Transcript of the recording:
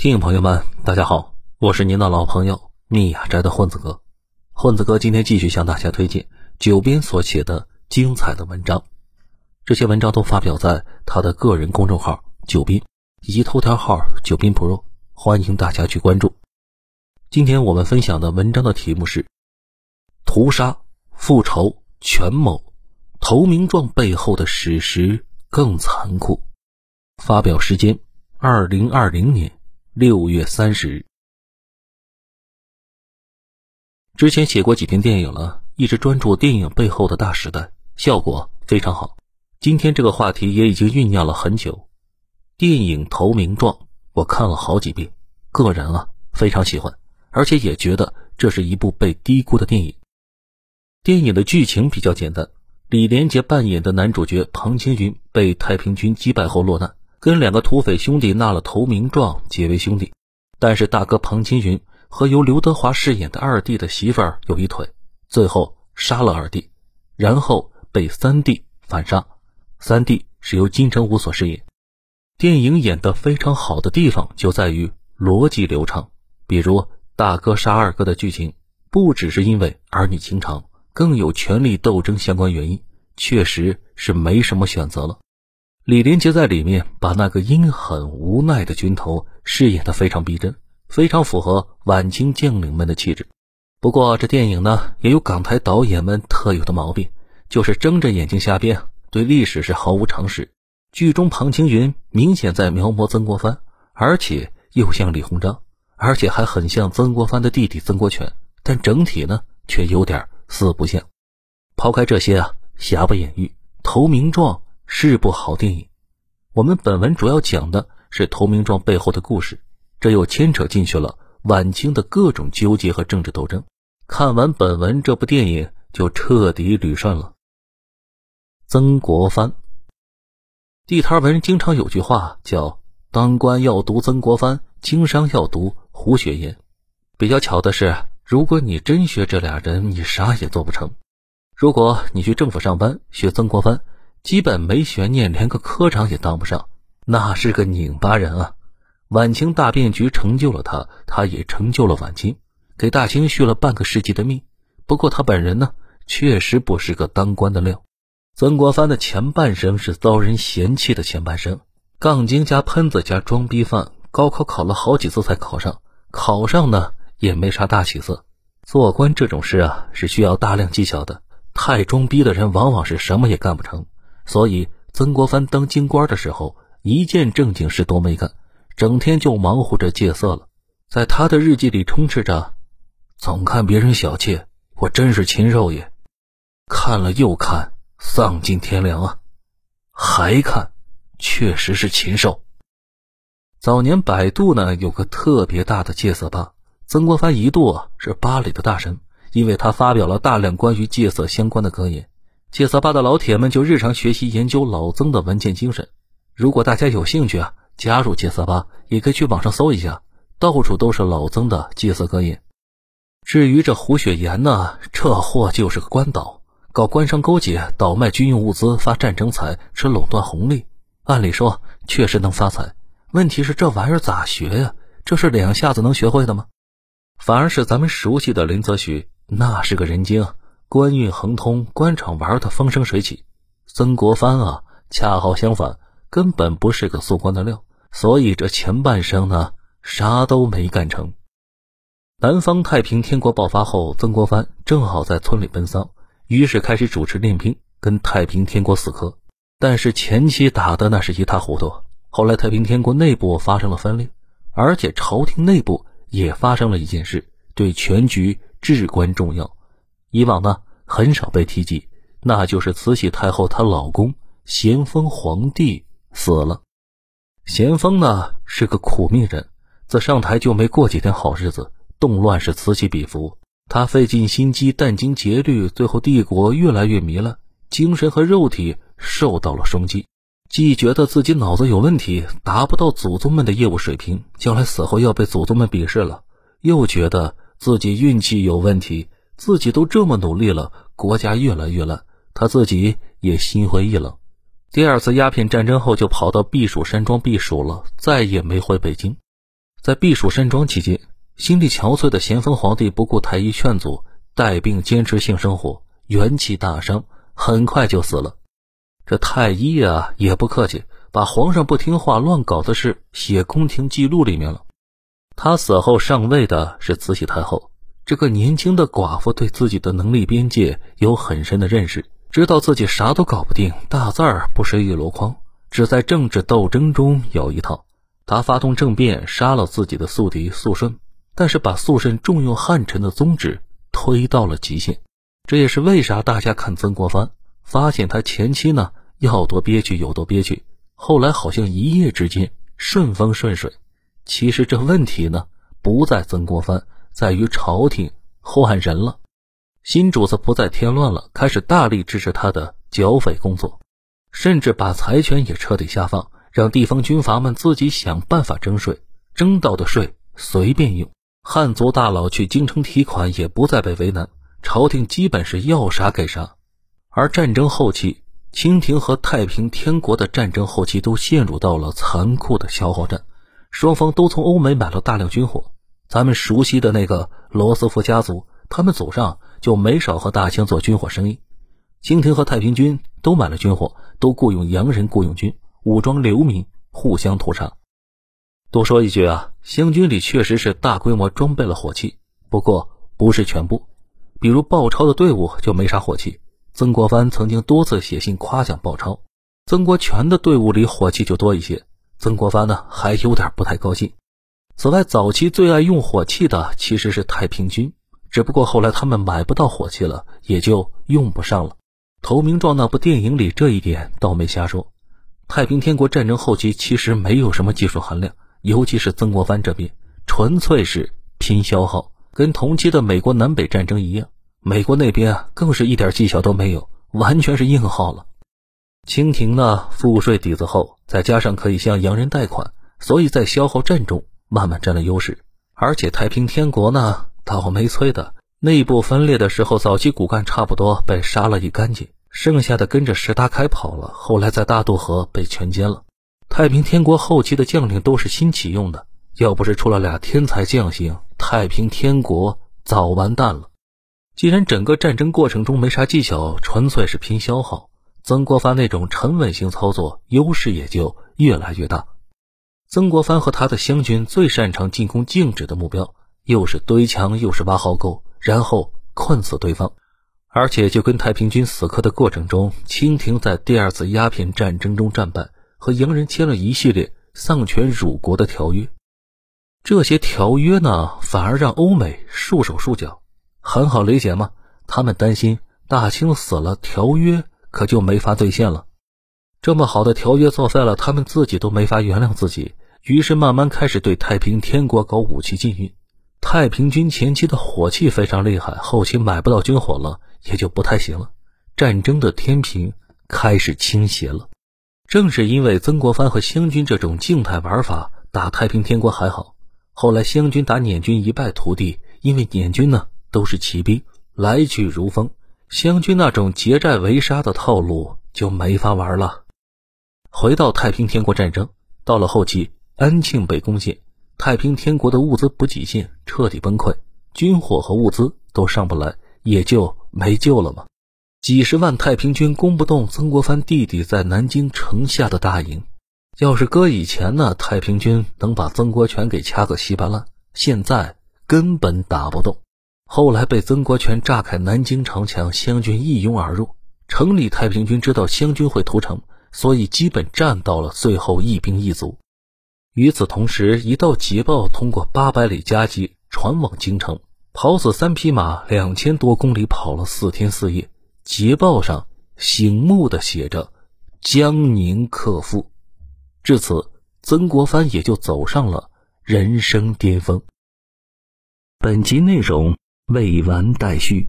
听众朋友们，大家好，我是您的老朋友密雅斋的混子哥。混子哥今天继续向大家推荐九编所写的精彩的文章，这些文章都发表在他的个人公众号“九斌”以及头条号“九斌 Pro”，欢迎大家去关注。今天我们分享的文章的题目是“屠杀、复仇、权谋，投名状背后的史实更残酷”。发表时间：二零二零年。六月三十日，之前写过几篇电影了，一直专注电影背后的大时代，效果非常好。今天这个话题也已经酝酿了很久。电影《投名状》，我看了好几遍，个人啊非常喜欢，而且也觉得这是一部被低估的电影。电影的剧情比较简单，李连杰扮演的男主角庞青云被太平军击败后落难。跟两个土匪兄弟纳了投名状，结为兄弟。但是大哥庞青云和由刘德华饰演的二弟的媳妇儿有一腿，最后杀了二弟，然后被三弟反杀。三弟是由金城武所饰演。电影演得非常好的地方就在于逻辑流畅。比如大哥杀二哥的剧情，不只是因为儿女情长，更有权力斗争相关原因，确实是没什么选择了。李连杰在里面把那个阴狠无奈的军头饰演的非常逼真，非常符合晚清将领们的气质。不过这电影呢也有港台导演们特有的毛病，就是睁着眼睛瞎编，对历史是毫无常识。剧中庞青云明显在描摹曾国藩，而且又像李鸿章，而且还很像曾国藩的弟弟曾国荃，但整体呢却有点四不像。抛开这些啊，瑕不掩瑜，投名状。是部好电影。我们本文主要讲的是投名状背后的故事，这又牵扯进去了晚清的各种纠结和政治斗争。看完本文，这部电影就彻底捋顺了。曾国藩，地摊文经常有句话叫“当官要读曾国藩，经商要读胡雪岩”。比较巧的是，如果你真学这俩人，你啥也做不成。如果你去政府上班，学曾国藩。基本没悬念，连个科长也当不上，那是个拧巴人啊！晚清大变局成就了他，他也成就了晚清，给大清续了半个世纪的命。不过他本人呢，确实不是个当官的料。曾国藩的前半生是遭人嫌弃的前半生，杠精加喷子加装逼犯，高考考了好几次才考上，考上呢也没啥大起色。做官这种事啊，是需要大量技巧的，太装逼的人往往是什么也干不成。所以，曾国藩当京官的时候，一件正经事都没干，整天就忙活着戒色了。在他的日记里充斥着：“总看别人小妾，我真是禽兽也；看了又看，丧尽天良啊！还看，确实是禽兽。”早年百度呢有个特别大的戒色吧，曾国藩一度啊是吧里的大神，因为他发表了大量关于戒色相关的格言。戒色吧的老铁们就日常学习研究老曾的文件精神。如果大家有兴趣啊，加入戒色吧，也可以去网上搜一下，到处都是老曾的戒色格言。至于这胡雪岩呢，这货就是个官倒，搞官商勾结，倒卖军用物资，发战争财，吃垄断红利。按理说确实能发财，问题是这玩意儿咋学呀？这是两下子能学会的吗？反而是咱们熟悉的林则徐，那是个人精。官运亨通，官场玩的风生水起。曾国藩啊，恰好相反，根本不是个做官的料，所以这前半生呢，啥都没干成。南方太平天国爆发后，曾国藩正好在村里奔丧，于是开始主持练兵，跟太平天国死磕。但是前期打的那是一塌糊涂，后来太平天国内部发生了分裂，而且朝廷内部也发生了一件事，对全局至关重要。以往呢很少被提及，那就是慈禧太后她老公咸丰皇帝死了。咸丰呢是个苦命人，自上台就没过几天好日子，动乱是此起彼伏。他费尽心机殚精竭虑，最后帝国越来越糜烂，精神和肉体受到了冲击。既觉得自己脑子有问题，达不到祖宗们的业务水平，将来死后要被祖宗们鄙视了；又觉得自己运气有问题。自己都这么努力了，国家越来越烂，他自己也心灰意冷。第二次鸦片战争后，就跑到避暑山庄避暑了，再也没回北京。在避暑山庄期间，心力憔悴的咸丰皇帝不顾太医劝阻，带病坚持性生活，元气大伤，很快就死了。这太医啊也不客气，把皇上不听话、乱搞的事写宫廷记录里面了。他死后上位的是慈禧太后，这个年轻的寡妇对自己的能力边界有很深的认识，知道自己啥都搞不定，大字儿不识一箩筐，只在政治斗争中有一套。他发动政变，杀了自己的宿敌肃顺，但是把肃顺重用汉臣的宗旨推到了极限。这也是为啥大家看曾国藩，发现他前期呢要多憋屈有多憋屈，后来好像一夜之间顺风顺水。其实这问题呢不在曾国藩，在于朝廷换人了，新主子不再添乱了，开始大力支持他的剿匪工作，甚至把财权也彻底下放。让地方军阀们自己想办法征税，征到的税随便用。汉族大佬去京城提款也不再被为难，朝廷基本是要啥给啥。而战争后期，清廷和太平天国的战争后期都陷入到了残酷的消耗战，双方都从欧美买了大量军火。咱们熟悉的那个罗斯福家族，他们祖上就没少和大清做军火生意。清廷和太平军都买了军火，都雇佣洋人雇佣军。武装流民互相屠杀。多说一句啊，湘军里确实是大规模装备了火器，不过不是全部。比如鲍超的队伍就没啥火器。曾国藩曾经多次写信夸奖鲍超，曾国荃的队伍里火器就多一些。曾国藩呢还有点不太高兴。此外，早期最爱用火器的其实是太平军，只不过后来他们买不到火器了，也就用不上了。投名状那部电影里这一点倒没瞎说。太平天国战争后期其实没有什么技术含量，尤其是曾国藩这边，纯粹是拼消耗，跟同期的美国南北战争一样。美国那边啊，更是一点技巧都没有，完全是硬耗了。清廷呢，赋税底子厚，再加上可以向洋人贷款，所以在消耗战中慢慢占了优势。而且太平天国呢，倒霉催的，内部分裂的时候，早期骨干差不多被杀了一干净。剩下的跟着石达开跑了，后来在大渡河被全歼了。太平天国后期的将领都是新启用的，要不是出了俩天才将星，太平天国早完蛋了。既然整个战争过程中没啥技巧，纯粹是拼消耗，曾国藩那种沉稳型操作优势也就越来越大。曾国藩和他的湘军最擅长进攻静止的目标，又是堆墙又是挖壕沟，然后困死对方。而且，就跟太平军死磕的过程中，清廷在第二次鸦片战争中战败，和洋人签了一系列丧权辱国的条约。这些条约呢，反而让欧美束手束脚。很好理解吗？他们担心大清死了，条约可就没法兑现了。这么好的条约作废了，他们自己都没法原谅自己，于是慢慢开始对太平天国搞武器禁运。太平军前期的火器非常厉害，后期买不到军火了。也就不太行了，战争的天平开始倾斜了。正是因为曾国藩和湘军这种静态玩法，打太平天国还好。后来湘军打捻军一败涂地，因为捻军呢都是骑兵，来去如风。湘军那种结寨围杀的套路就没法玩了。回到太平天国战争，到了后期，安庆被攻陷，太平天国的物资补给线彻底崩溃，军火和物资都上不来，也就。没救了吗？几十万太平军攻不动曾国藩弟弟在南京城下的大营。要是搁以前呢，太平军能把曾国荃给掐个稀巴烂。现在根本打不动。后来被曾国荃炸开南京城墙，湘军一拥而入。城里太平军知道湘军会屠城，所以基本战到了最后一兵一卒。与此同时，一道捷报通过八百里加急传往京城。跑死三匹马，两千多公里跑了四天四夜。捷报上醒目的写着“江宁克复”，至此，曾国藩也就走上了人生巅峰。本集内容未完待续。